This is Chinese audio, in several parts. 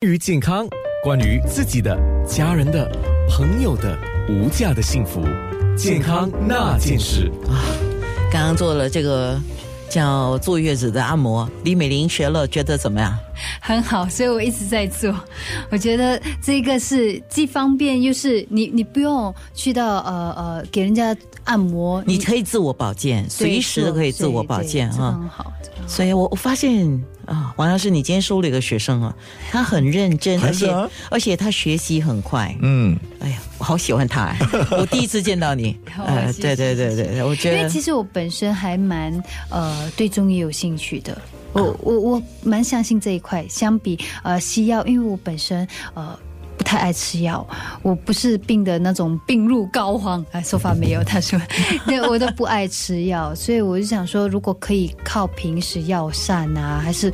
关于健康，关于自己的、家人的、朋友的无价的幸福，健康那件事啊！刚刚做了这个叫坐月子的按摩，李美玲学了，觉得怎么样？很好，所以我一直在做。我觉得这个是既方便又是你，你不用去到呃呃给人家按摩，你可以自我保健，随时都可以自我保健啊，很好。所以我我发现。啊，王老师，你今天收了一个学生啊，他很认真，而且而且他学习很快。嗯，哎呀，我好喜欢他，我第一次见到你。呃，对对对对，我觉得，因为其实我本身还蛮呃对中医有兴趣的，我我我蛮相信这一块。相比呃西药，因为我本身呃。不太爱吃药，我不是病的那种病入膏肓，哎，说法没有，他说，对我都不爱吃药，所以我就想说，如果可以靠平时药膳啊，还是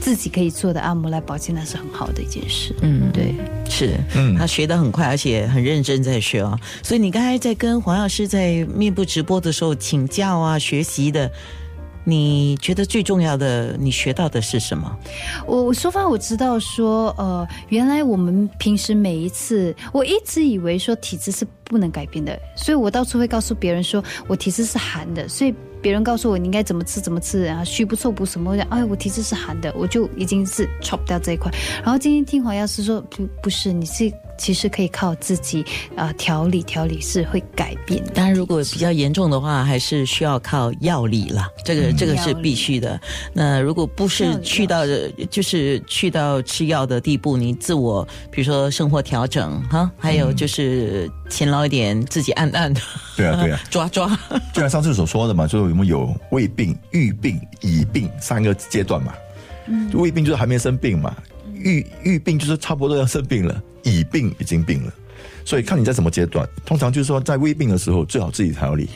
自己可以做的按摩来保健，那是很好的一件事。嗯，对，是，嗯，他学的很快，而且很认真在学啊。所以你刚才在跟黄药师在面部直播的时候请教啊，学习的。你觉得最重要的，你学到的是什么？我说法我知道说，呃，原来我们平时每一次，我一直以为说体质是不能改变的，所以我到处会告诉别人说我体质是寒的，所以别人告诉我你应该怎么吃怎么吃啊，虚不受补什么，的哎，我体质是寒的，我就已经是 chop 掉这一块。然后今天听黄药师说，不不是，你是。其实可以靠自己啊调理调理是会改变，当然如果比较严重的话，还是需要靠药理了。这个这个是必须的。那如果不是去到就是去到吃药的地步，你自我比如说生活调整哈，还有就是勤劳一点，自己按按。对啊对啊，抓抓。就像上次所说的嘛，就是我们有胃病、预病、已病三个阶段嘛。嗯，胃病就是还没生病嘛。预预病就是差不多要生病了，已病已经病了，所以看你在什么阶段。通常就是说，在未病的时候，最好自己调理，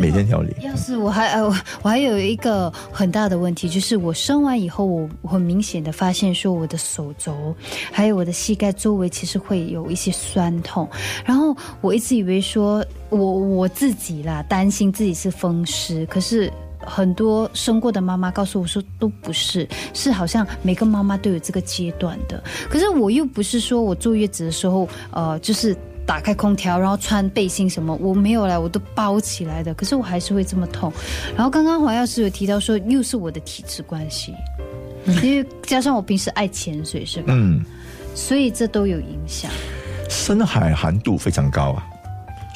每天调理。要是我还呃，我还有一个很大的问题，就是我生完以后，我很明显的发现说，我的手肘还有我的膝盖周围其实会有一些酸痛。然后我一直以为说我我自己啦，担心自己是风湿，可是。很多生过的妈妈告诉我说都不是，是好像每个妈妈都有这个阶段的。可是我又不是说我坐月子的时候，呃，就是打开空调然后穿背心什么，我没有来，我都包起来的。可是我还是会这么痛。然后刚刚黄药师有提到说，又是我的体质关系，因为加上我平时爱潜水，是吧？嗯，所以这都有影响。深海寒度非常高啊。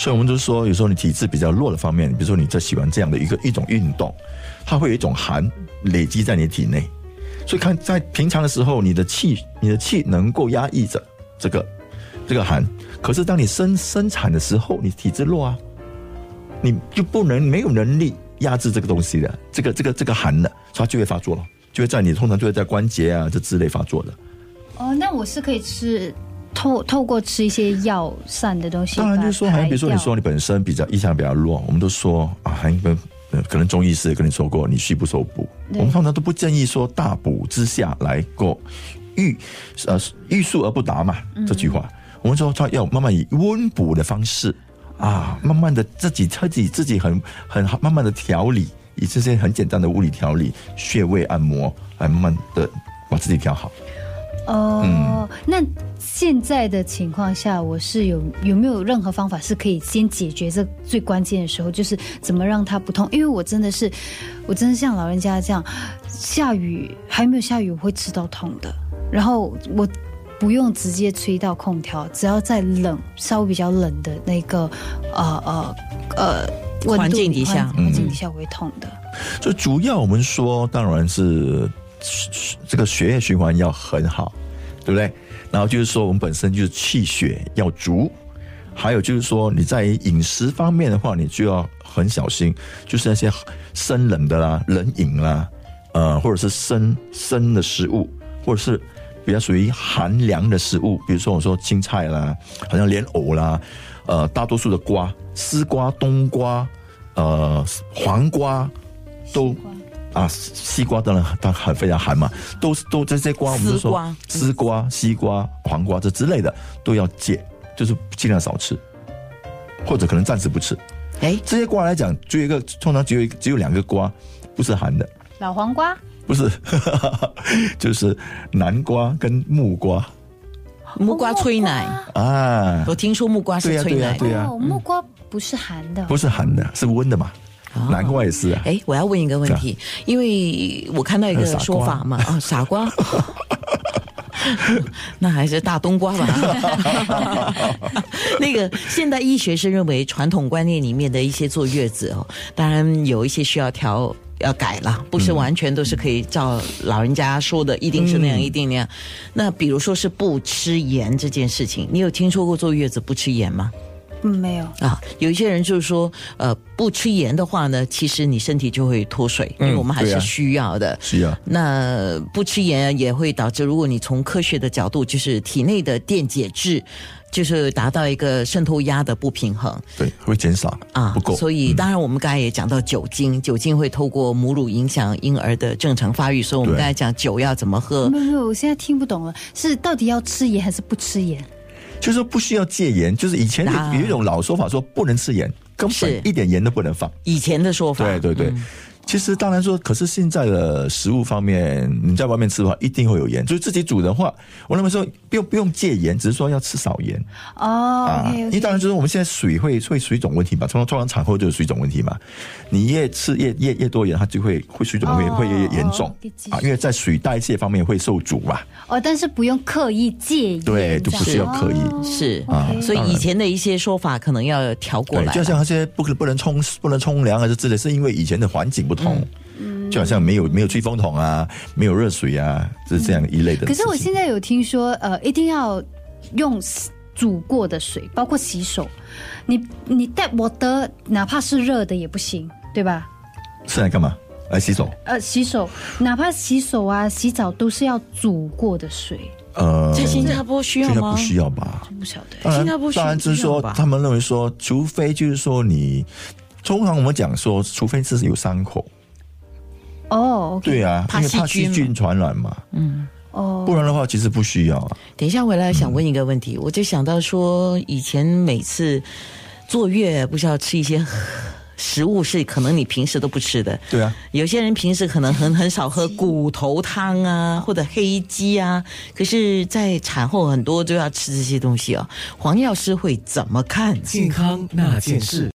所以，我们就说，有时候你体质比较弱的方面，比如说你在喜欢这样的一个一种运动，它会有一种寒累积在你体内。所以，看在平常的时候，你的气，你的气能够压抑着这个这个寒。可是，当你生生产的时候，你体质弱啊，你就不能没有能力压制这个东西的，这个这个这个寒的，它就会发作了，就会在你通常就会在关节啊这之类发作的。哦，那我是可以吃。透透过吃一些药膳的东西，当然就是说，好像比如说你说你本身比较意向比较弱，我们都说啊，还跟可能中医师也跟你说过，你虚不受补，我们通常都不建议说大补之下来过欲呃欲速而不达嘛这句话，我们说他要慢慢以温补的方式啊，慢慢的自己自己自己很很好，慢慢的调理，以这些很简单的物理调理、穴位按摩来慢慢的把自己调好。哦，那现在的情况下，我是有有没有任何方法是可以先解决这最关键的时候，就是怎么让它不痛？因为我真的是，我真的像老人家这样，下雨还没有下雨，我会吃到痛的。然后我不用直接吹到空调，只要在冷稍微比较冷的那个呃呃呃环境底下，环境底下我会痛的。就主要我们说，当然是。这个血液循环要很好，对不对？然后就是说，我们本身就是气血要足，还有就是说，你在饮食方面的话，你就要很小心，就是那些生冷的啦、冷饮啦，呃，或者是生生的食物，或者是比较属于寒凉的食物，比如说我说青菜啦，好像莲藕啦，呃，大多数的瓜，丝瓜、冬瓜，呃，黄瓜都。啊，西瓜当然它很非常寒嘛，都是都这些瓜，我们就说丝瓜、西瓜、黄瓜这之类的都要戒，就是尽量少吃，或者可能暂时不吃。哎，这些瓜来讲，只有一个通常只有一只有两个瓜不是寒的，老黄瓜？不是，就是南瓜跟木瓜木瓜催奶，啊，我听说木瓜是催奶。的。对呀。哦，木瓜不是寒的，不是寒的，是温的嘛，南瓜也是啊。哎，我要问一个问题，因为我看到一个说法嘛，啊，傻瓜，那还是大冬瓜吧。那个现代医学是认为传统观念里面的一些坐月子哦，当然有一些需要调。要改了，不是完全都是可以照老人家说的，一定是那样，一定那样。那比如说是不吃盐这件事情，你有听说过坐月子不吃盐吗？嗯，没有。啊，有一些人就是说，呃，不吃盐的话呢，其实你身体就会脱水，因为我们还是需要的。是啊，那不吃盐也会导致，如果你从科学的角度，就是体内的电解质，就是达到一个渗透压的不平衡对，会减少啊不够。所以，当然我们刚才也讲到酒精，酒精会透过母乳影响婴儿的正常发育，所以我们对刚才讲酒要怎么喝没有，我现在听不懂了，是到底要吃盐还是不吃盐？就是说不需要戒盐，就是以前有一种老说法说不能吃盐，根本一点盐都不能放。以前的说法。对对对。其实当然说，可是现在的食物方面，你在外面吃的话，一定会有盐。就是自己煮的话，我那么说不用不用戒盐，只是说要吃少盐。哦因为当然就是我们现在水会会水肿问题嘛，通通常产后就是水肿问题嘛。你越吃越越越多盐，它就会会水肿会越越严重。啊，因为在水代谢方面会受阻嘛。哦，但是不用刻意戒盐，对就不需要刻意。是。啊所以以前的一些说法可能要调过，来。就像那些不可不能冲不能冲凉啊，这之类，是因为以前的环境不同，就好像没有没有吹风筒啊，没有热水啊，就是这样一类的。可是我现在有听说，呃，一定要用煮过的水，包括洗手。你你带我的，哪怕是热的也不行，对吧？是来干嘛？来洗手？呃，洗手，哪怕洗手啊、洗澡都是要煮过的水。呃，在新加坡需要吗现在不？需要吧？不晓得。新加坡需当然就是说，他们认为说，除非就是说你，通常我们讲说，除非是有伤口，哦对啊，怕因为怕细菌传染嘛，嗯哦，不然的话其实不需要啊。等一下回来想问一个问题，我就想到说，以前每次坐月不是要吃一些食物，是可能你平时都不吃的。对啊，有些人平时可能很很少喝骨头汤啊，或者黑鸡啊，可是，在产后很多都要吃这些东西哦。黄药师会怎么看？健康那件事。